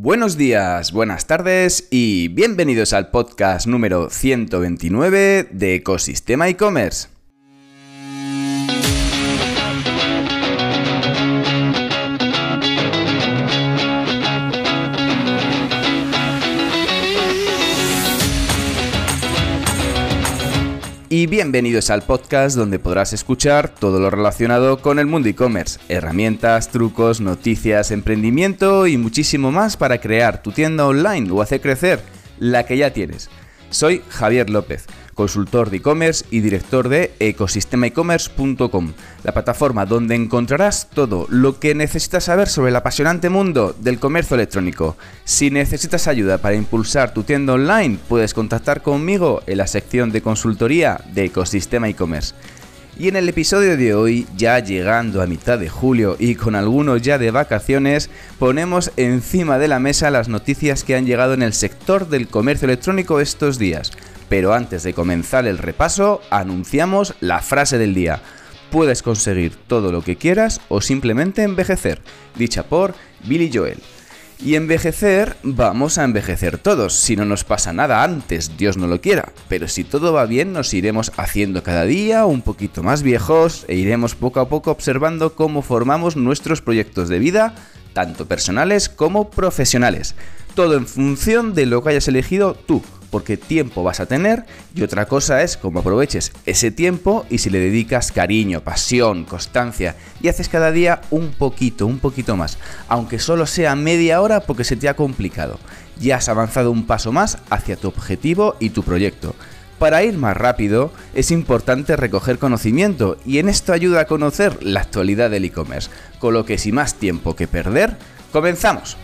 Buenos días, buenas tardes y bienvenidos al podcast número 129 de Ecosistema e-commerce. Y bienvenidos al podcast donde podrás escuchar todo lo relacionado con el mundo e-commerce, herramientas, trucos, noticias, emprendimiento y muchísimo más para crear tu tienda online o hacer crecer la que ya tienes. Soy Javier López consultor de e-commerce y director de ecosistemaecommerce.com, la plataforma donde encontrarás todo lo que necesitas saber sobre el apasionante mundo del comercio electrónico. Si necesitas ayuda para impulsar tu tienda online, puedes contactar conmigo en la sección de consultoría de Ecosistema e-commerce. Y en el episodio de hoy, ya llegando a mitad de julio y con algunos ya de vacaciones, ponemos encima de la mesa las noticias que han llegado en el sector del comercio electrónico estos días. Pero antes de comenzar el repaso, anunciamos la frase del día. Puedes conseguir todo lo que quieras o simplemente envejecer, dicha por Billy Joel. Y envejecer, vamos a envejecer todos, si no nos pasa nada antes, Dios no lo quiera. Pero si todo va bien, nos iremos haciendo cada día un poquito más viejos e iremos poco a poco observando cómo formamos nuestros proyectos de vida, tanto personales como profesionales. Todo en función de lo que hayas elegido tú porque tiempo vas a tener y otra cosa es cómo aproveches ese tiempo y si le dedicas cariño, pasión, constancia y haces cada día un poquito, un poquito más, aunque solo sea media hora porque se te ha complicado. Ya has avanzado un paso más hacia tu objetivo y tu proyecto. Para ir más rápido es importante recoger conocimiento y en esto ayuda a conocer la actualidad del e-commerce, con lo que sin más tiempo que perder, comenzamos.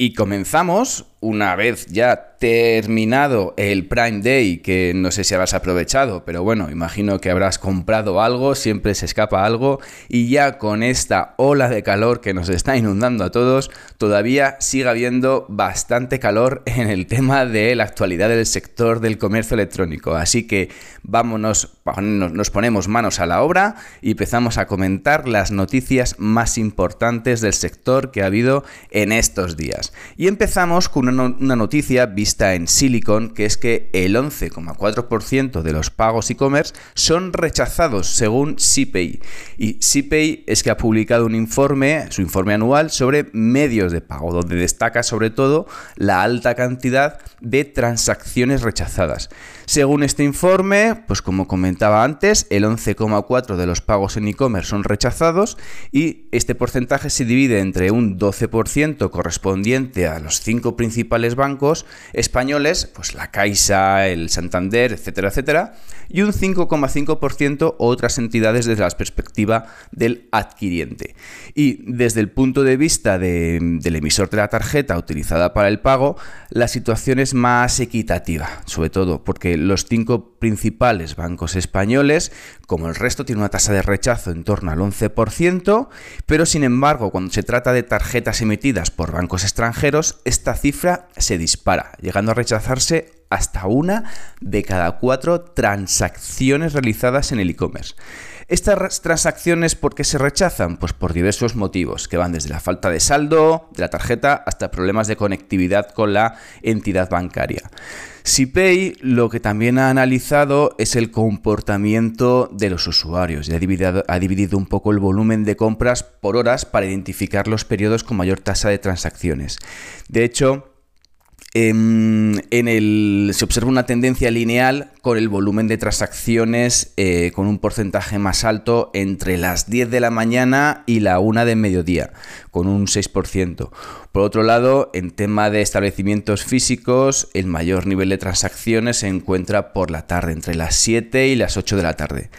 Y comenzamos una vez ya terminado el Prime Day, que no sé si habrás aprovechado, pero bueno, imagino que habrás comprado algo, siempre se escapa algo, y ya con esta ola de calor que nos está inundando a todos, todavía sigue habiendo bastante calor en el tema de la actualidad del sector del comercio electrónico. Así que vámonos, nos ponemos manos a la obra y empezamos a comentar las noticias más importantes del sector que ha habido en estos días. Y empezamos con una, noticia vista en Silicon, que es que el 11,4% de los pagos e-commerce son rechazados según CPay. Y CPay es que ha publicado un informe, su informe anual, sobre medios de pago, donde destaca sobre todo la alta cantidad de transacciones rechazadas. Según este informe, pues como comentaba antes, el 11,4% de los pagos en e-commerce son rechazados y este porcentaje se divide entre un 12% correspondiente a los cinco principales bancos españoles, pues la Caixa, el Santander, etcétera, etcétera, y un 5,5% otras entidades desde la perspectiva del adquiriente. Y desde el punto de vista del emisor de la tarjeta utilizada para el pago, la situación es más equitativa, sobre todo porque los cinco principales bancos españoles, como el resto, tienen una tasa de rechazo en torno al 11%, pero sin embargo, cuando se trata de tarjetas emitidas por bancos extranjeros, esta cifra se dispara, llegando a rechazarse hasta una de cada cuatro transacciones realizadas en el e-commerce. Estas transacciones, ¿por qué se rechazan? Pues por diversos motivos, que van desde la falta de saldo de la tarjeta hasta problemas de conectividad con la entidad bancaria. SIPay lo que también ha analizado es el comportamiento de los usuarios y ha dividido, ha dividido, un poco el volumen de compras por horas para identificar los periodos con mayor tasa de transacciones. De hecho, en, el, se observa una tendencia lineal con el volumen de transacciones eh, con un porcentaje más alto entre las 10 de la mañana y la 1 de mediodía, con un 6%. Por otro lado, en tema de establecimientos físicos, el mayor nivel de transacciones se encuentra por la tarde, entre las 7 y las 8 de la tarde.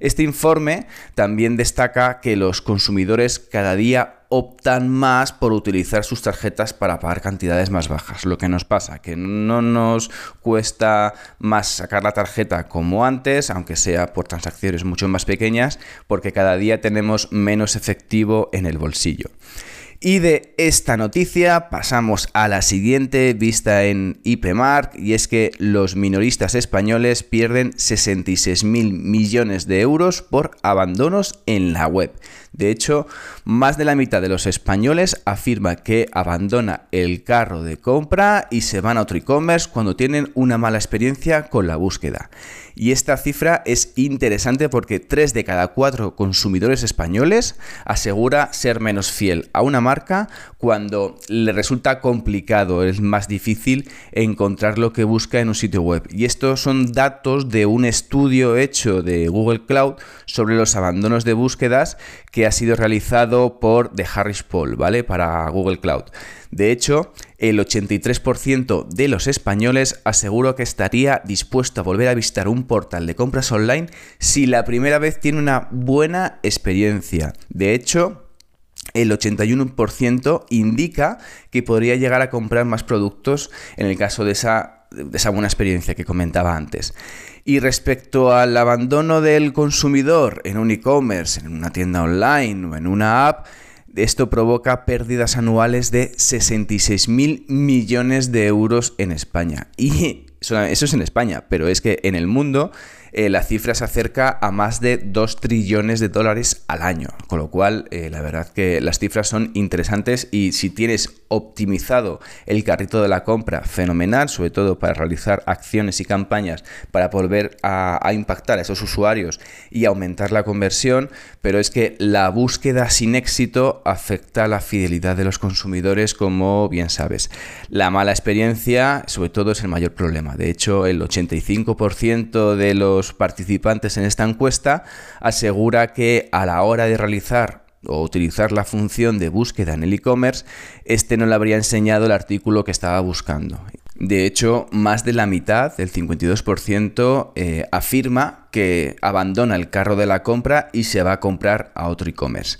Este informe también destaca que los consumidores cada día optan más por utilizar sus tarjetas para pagar cantidades más bajas. Lo que nos pasa, que no nos cuesta más sacar la tarjeta como antes, aunque sea por transacciones mucho más pequeñas, porque cada día tenemos menos efectivo en el bolsillo. Y de esta noticia pasamos a la siguiente vista en IPMark y es que los minoristas españoles pierden 66.000 millones de euros por abandonos en la web. De hecho, más de la mitad de los españoles afirma que abandona el carro de compra y se van a otro e-commerce cuando tienen una mala experiencia con la búsqueda. Y esta cifra es interesante porque 3 de cada 4 consumidores españoles asegura ser menos fiel a una marca cuando le resulta complicado, es más difícil encontrar lo que busca en un sitio web. Y estos son datos de un estudio hecho de Google Cloud sobre los abandonos de búsquedas que ha sido realizado por The Harris Poll, ¿vale? Para Google Cloud. De hecho, el 83% de los españoles aseguró que estaría dispuesto a volver a visitar un portal de compras online si la primera vez tiene una buena experiencia. De hecho, el 81% indica que podría llegar a comprar más productos en el caso de esa, de esa buena experiencia que comentaba antes. Y respecto al abandono del consumidor en un e-commerce, en una tienda online o en una app, esto provoca pérdidas anuales de 66 mil millones de euros en España. Y eso es en España, pero es que en el mundo eh, la cifra se acerca a más de 2 trillones de dólares al año. Con lo cual, eh, la verdad que las cifras son interesantes y si tienes optimizado el carrito de la compra, fenomenal, sobre todo para realizar acciones y campañas para volver a, a impactar a esos usuarios y aumentar la conversión, pero es que la búsqueda sin éxito afecta la fidelidad de los consumidores, como bien sabes. La mala experiencia, sobre todo, es el mayor problema. De hecho, el 85% de los participantes en esta encuesta asegura que a la hora de realizar o utilizar la función de búsqueda en el e-commerce, este no le habría enseñado el artículo que estaba buscando. De hecho, más de la mitad, el 52%, eh, afirma que abandona el carro de la compra y se va a comprar a otro e-commerce.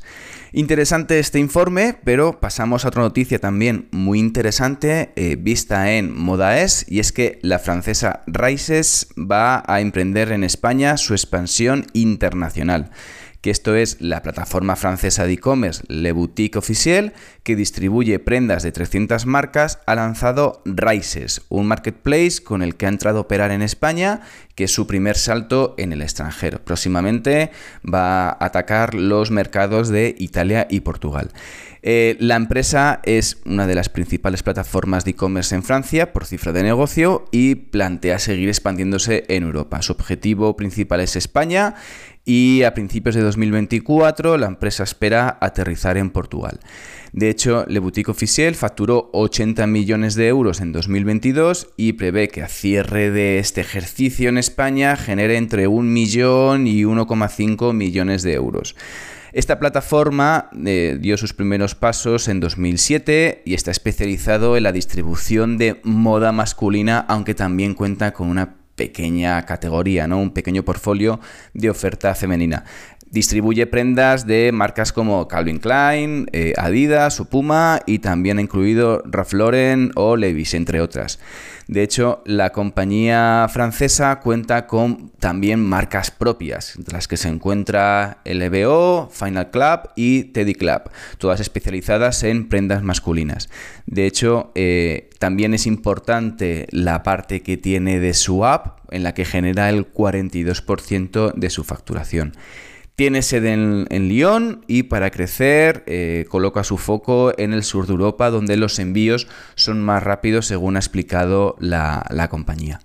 Interesante este informe, pero pasamos a otra noticia también muy interesante eh, vista en Modaes y es que la francesa Rises va a emprender en España su expansión internacional que esto es la plataforma francesa de e-commerce Le Boutique Officiel, que distribuye prendas de 300 marcas, ha lanzado Rises, un marketplace con el que ha entrado a operar en España, que es su primer salto en el extranjero. Próximamente va a atacar los mercados de Italia y Portugal. Eh, la empresa es una de las principales plataformas de e-commerce en Francia por cifra de negocio y plantea seguir expandiéndose en Europa. Su objetivo principal es España y a principios de 2024 la empresa espera aterrizar en Portugal. De hecho, Le Boutique Officiel facturó 80 millones de euros en 2022 y prevé que a cierre de este ejercicio en España genere entre 1 millón y 1,5 millones de euros. Esta plataforma eh, dio sus primeros pasos en 2007 y está especializado en la distribución de moda masculina, aunque también cuenta con una pequeña categoría, ¿no? un pequeño portfolio de oferta femenina. Distribuye prendas de marcas como Calvin Klein, eh, Adidas o Puma y también ha incluido Ralph Lauren o Levi's, entre otras. De hecho, la compañía francesa cuenta con también marcas propias, entre las que se encuentra LBO, Final Club y Teddy Club, todas especializadas en prendas masculinas. De hecho, eh, también es importante la parte que tiene de su app, en la que genera el 42% de su facturación. Tiene sede en, Lyon y para crecer eh, coloca su foco en el sur de Europa donde los envíos son más rápidos según ha explicado la, la compañía.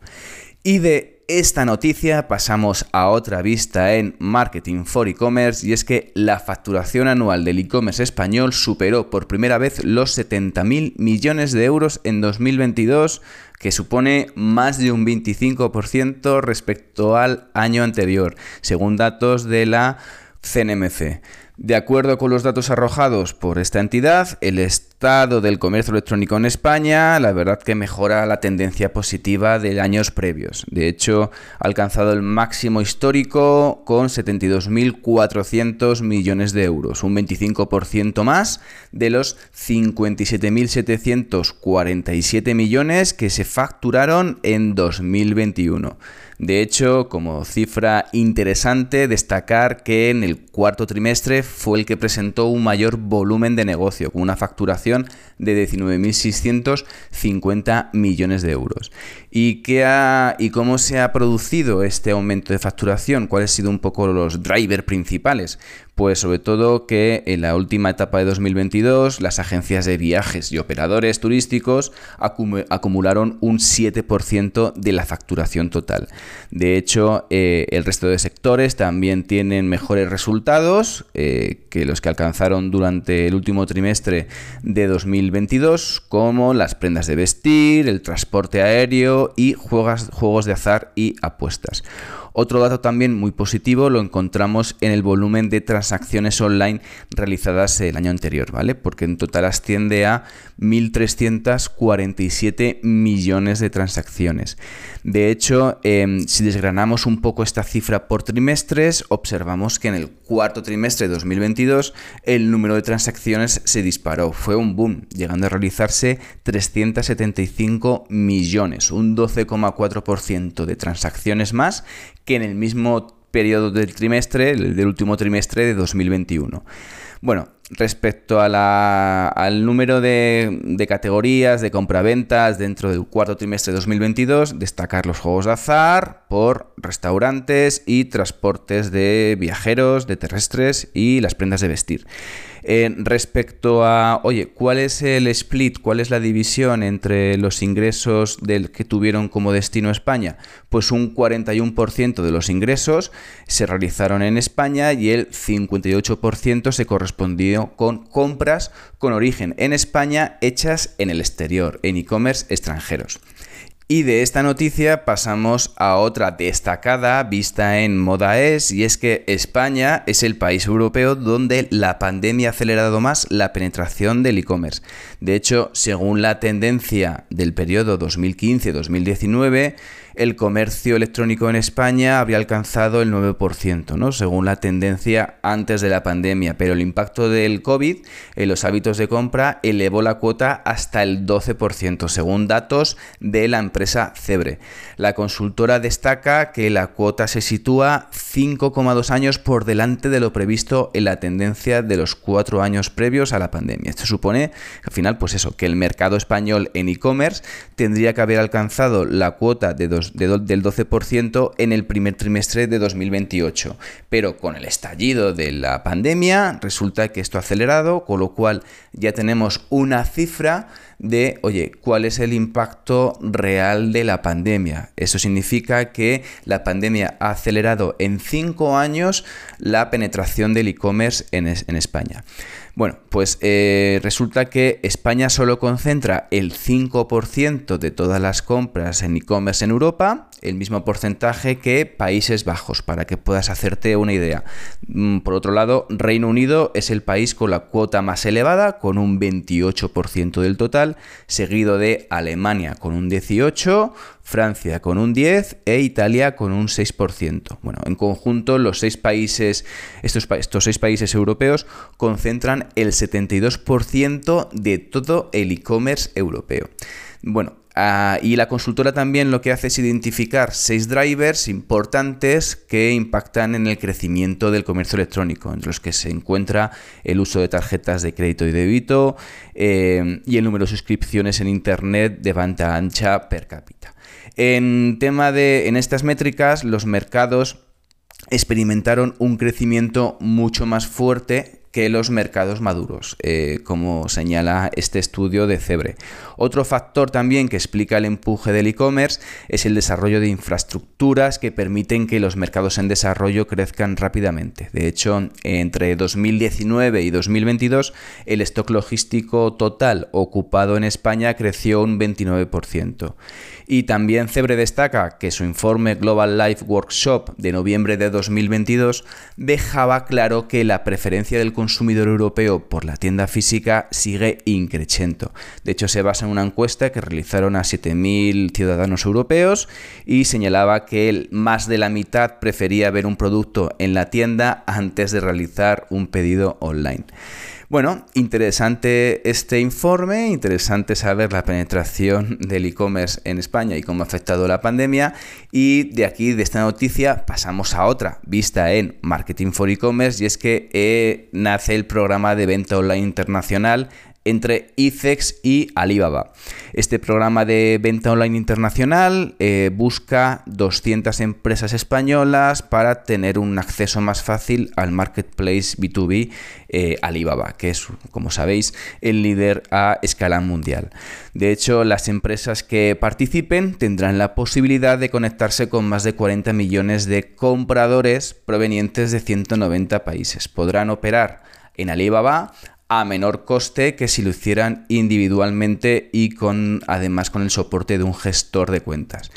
Y de esta noticia pasamos a otra vista en Marketing for E-Commerce y es que la facturación anual del e-commerce español superó por primera vez los 70.000 millones de euros en 2022, que supone más de un 25% respecto al año anterior, según datos de la CNMC. De acuerdo con los datos arrojados por esta entidad, el estado del comercio electrónico en España, la verdad que mejora la tendencia positiva de años previos. De hecho, ha alcanzado el máximo histórico con 72.400 millones de euros, un 25% más de los 57.747 millones que se facturaron en 2021. De hecho, como cifra interesante, destacar que en el cuarto trimestre fue el que presentó un mayor volumen de negocio, con una facturación de 19.650 millones de euros. ¿Y, qué ha, ¿Y cómo se ha producido este aumento de facturación? ¿Cuáles han sido un poco los drivers principales? Pues sobre todo que en la última etapa de 2022 las agencias de viajes y operadores turísticos acumularon un 7% de la facturación total. De hecho, eh, el resto de sectores también tienen mejores resultados eh, que los que alcanzaron durante el último trimestre de 2022, como las prendas de vestir, el transporte aéreo y juegos, de azar y apuestas. Otro dato también muy positivo lo encontramos en el volumen de transacciones online realizadas el año anterior, ¿vale? Porque en total asciende a 1.347 millones de transacciones. De hecho, em, si desgranamos un poco esta cifra por trimestres, observamos que en el cuarto trimestre de 2022 el número de transacciones se disparó. Fue un boom, llegando a realizarse 375 millones, un 12,4% de transacciones más que en el mismo periodo del trimestre, del último trimestre de 2021. Bueno, respecto al número de, de, categorías de compraventas dentro del cuarto trimestre de 2022, destacar los juegos de azar por restaurantes y transportes de viajeros, de terrestres y las prendas de vestir. Eh, respecto a, oye, ¿cuál es el split, cuál es la división entre los ingresos del que tuvieron como destino España? Pues un 41% de los ingresos se realizaron en España y el 58% se correspondió con compras con origen en España hechas en el exterior, en e-commerce extranjeros. Y de esta noticia pasamos a otra destacada vista en Modaes y es que España es el país europeo donde la pandemia ha acelerado más la penetración del e-commerce. De hecho, según la tendencia del periodo 2015-2019, el comercio electrónico en España habría alcanzado el 9%, ¿no? según la tendencia antes de la pandemia, pero el impacto del COVID en los hábitos de compra elevó la cuota hasta el 12%, según datos de la empresa Cebre. La consultora destaca que la cuota se sitúa 5,2 años por delante de lo previsto en la tendencia de los cuatro años previos a la pandemia. Esto supone, al final, pues eso, que el mercado español en e-commerce tendría que haber alcanzado la cuota de del 12% en el primer trimestre de 2028. Pero con el estallido de la pandemia resulta que esto ha acelerado, con lo cual ya tenemos una cifra de, oye, ¿cuál es el impacto real de la pandemia? Eso significa que la pandemia ha acelerado en cinco años la penetración del e-commerce en, en España. Bueno, pues eh, resulta que España solo concentra el 5% de todas las compras en e-commerce en Europa, el mismo porcentaje que Países Bajos, para que puedas hacerte una idea. Mm, por otro lado, Reino Unido es el país con la cuota más elevada, con un 28% del total, seguido de Alemania con un 18%, Francia con un 10% e Italia con un 6%. Bueno, en conjunto los seis países, estos, estos seis países europeos concentran el 72% de todo el e-commerce europeo. Bueno, ah, y la consultora también lo que hace es identificar seis drivers importantes que impactan en el crecimiento del comercio electrónico, entre los que se encuentra el uso de tarjetas de crédito y débito eh, y el número de suscripciones en Internet de banda ancha per cápita. En tema de, en estas métricas, los mercados experimentaron un crecimiento mucho más fuerte que los mercados maduros, eh, como señala este estudio de Cebre. Otro factor también que explica el empuje del e-commerce es el desarrollo de infraestructuras que permiten que los mercados en desarrollo crezcan rápidamente. De hecho, entre 2019 y 2022, el stock logístico total ocupado en España creció un 29%. Y también Cebre destaca que su informe Global Life Workshop de noviembre de 2022 dejaba claro que la preferencia del consumidor europeo por la tienda física sigue increciendo. De hecho, se basa en una encuesta que realizaron a 7.000 ciudadanos europeos y señalaba que más de la mitad prefería ver un producto en la tienda antes de realizar un pedido online. Bueno, interesante este informe, interesante saber la penetración del e-commerce en España y cómo ha afectado la pandemia. Y de aquí, de esta noticia, pasamos a otra, vista en Marketing for E-Commerce, y es que eh, nace el programa de venta online internacional entre ICEX y Alibaba. Este programa de venta online internacional eh, busca 200 empresas españolas para tener un acceso más fácil al marketplace B2B eh, Alibaba, que es, como sabéis, el líder a escala mundial. De hecho, las empresas que participen tendrán la posibilidad de conectarse con más de 40 millones de compradores provenientes de 190 países. Podrán operar en Alibaba a menor coste que si lo hicieran individualmente y con además con el soporte de un gestor de cuentas.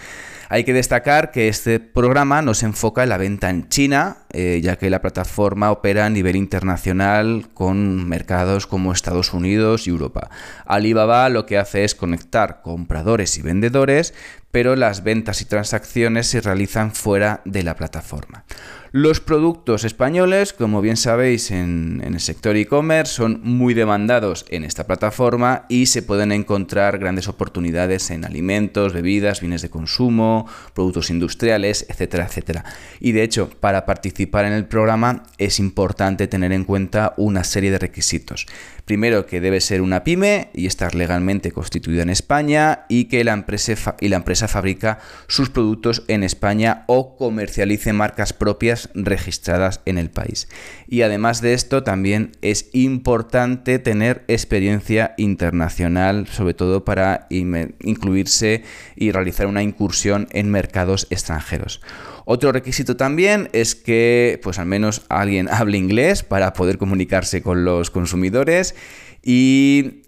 Hay que destacar que este programa no se enfoca en la venta en China, eh, ya que la plataforma opera a nivel internacional con mercados como Estados Unidos y Europa. Alibaba lo que hace es conectar compradores y vendedores, pero las ventas y transacciones se realizan fuera de la plataforma. Los productos españoles, como bien sabéis, en, el sector e-commerce son muy demandados en esta plataforma y se pueden encontrar grandes oportunidades en alimentos, bebidas, bienes de consumo, productos industriales, etcétera, etcétera. Y de hecho, para participar en el programa es importante tener en cuenta una serie de requisitos. Primero, que debe ser una pyme y estar legalmente constituida en España y que la empresa, y la empresa fabrica sus productos en España o comercialice marcas propias registradas en el país. Y además de esto, también es importante tener experiencia internacional, sobre todo para incluirse y realizar una incursión en mercados extranjeros. Otro requisito también es que pues al menos alguien hable inglés para poder comunicarse con los consumidores y,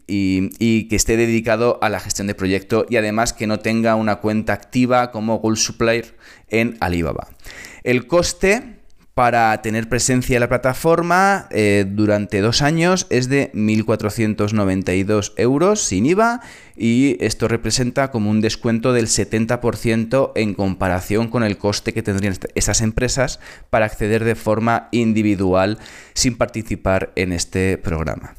que esté dedicado a la gestión de proyecto y además que no tenga una cuenta activa como Gold Supplier en Alibaba. El coste para tener presencia en la plataforma eh, durante dos años es de 1.492 euros sin IVA y esto representa como un descuento del 70% en comparación con el coste que tendrían esas empresas para acceder de forma individual sin participar en este programa.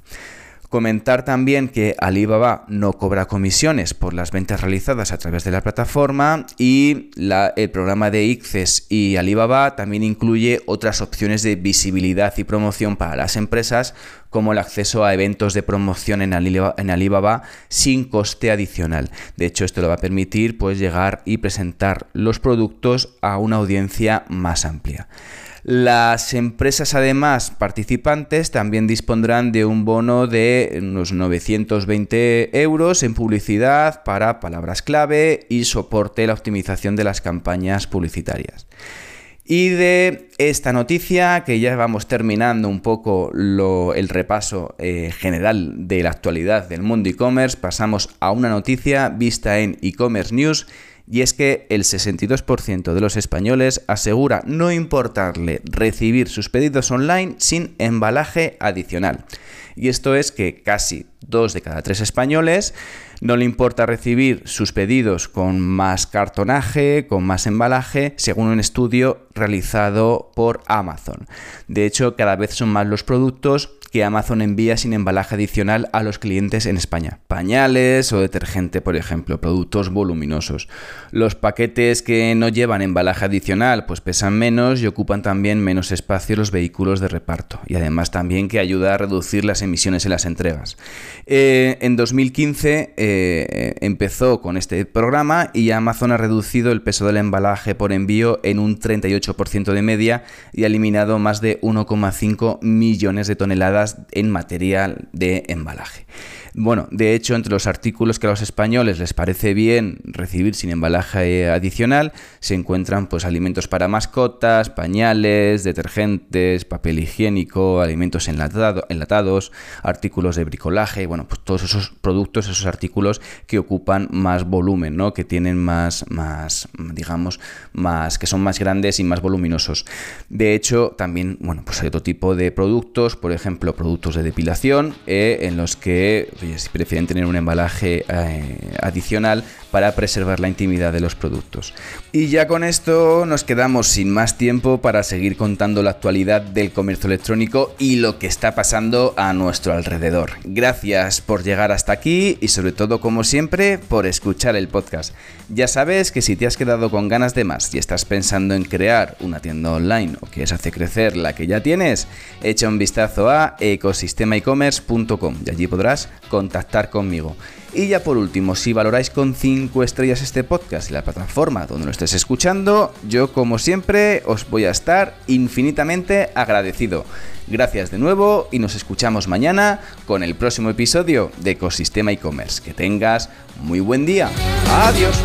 Comentar también que Alibaba no cobra comisiones por las ventas realizadas a través de la plataforma y el programa de ICCES y Alibaba también incluye otras opciones de visibilidad y promoción para las empresas como el acceso a eventos de promoción en Alibaba, en Alibaba sin coste adicional. De hecho, esto le va a permitir pues, llegar y presentar los productos a una audiencia más amplia. Las empresas además participantes también dispondrán de un bono de unos 920 euros en publicidad para palabras clave y soporte la optimización de las campañas publicitarias. Y de esta noticia, que ya vamos terminando un poco el repaso eh, general de la actualidad del mundo e-commerce, pasamos a una noticia vista en e-commerce news y es que el 62% de los españoles asegura no importarle recibir sus pedidos online sin embalaje adicional. Y esto es que casi dos de cada tres españoles no le importa recibir sus pedidos con más cartonaje, con más embalaje, según un estudio realizado por Amazon. De hecho, cada vez son más los productos que Amazon envía sin embalaje adicional a los clientes en España. Pañales o detergente, por ejemplo, productos voluminosos. Los paquetes que no llevan embalaje adicional pues pesan menos y ocupan también menos espacio los vehículos de reparto. Y además también que ayuda a reducir las emisiones en las entregas. Eh, en 2015 eh, empezó con este programa y Amazon ha reducido el peso del embalaje por envío en un 38% de media y ha eliminado más de 1,5 millones de toneladas en material de embalaje. Bueno, de hecho, entre los artículos que a los españoles les parece bien recibir sin embalaje adicional, se encuentran pues alimentos para mascotas, pañales, detergentes, papel higiénico, alimentos enlatados, artículos de bricolaje, bueno, pues todos esos productos, esos artículos que ocupan más volumen, ¿no? Que tienen más, más, digamos, más, que son más grandes y más voluminosos. De hecho, también, bueno, pues hay otro tipo de productos, por ejemplo, productos de depilación, eh, en los que si prefieren tener un embalaje eh, adicional para preservar la intimidad de los productos. Y ya con esto nos quedamos sin más tiempo para seguir contando la actualidad del comercio electrónico y lo que está pasando a nuestro alrededor. Gracias por llegar hasta aquí y sobre todo como siempre por escuchar el podcast. Ya sabes que si te has quedado con ganas de más y estás pensando en crear una tienda online o quieres hacer crecer la que ya tienes, echa un vistazo a ecosistemaecommerce.com y allí podrás contactar conmigo. Y ya por último, si valoráis con 5 estrellas este podcast y la plataforma donde lo estés escuchando, yo como siempre os voy a estar infinitamente agradecido. Gracias de nuevo y nos escuchamos mañana con el próximo episodio de Ecosistema e-commerce. Que tengas muy buen día. Adiós.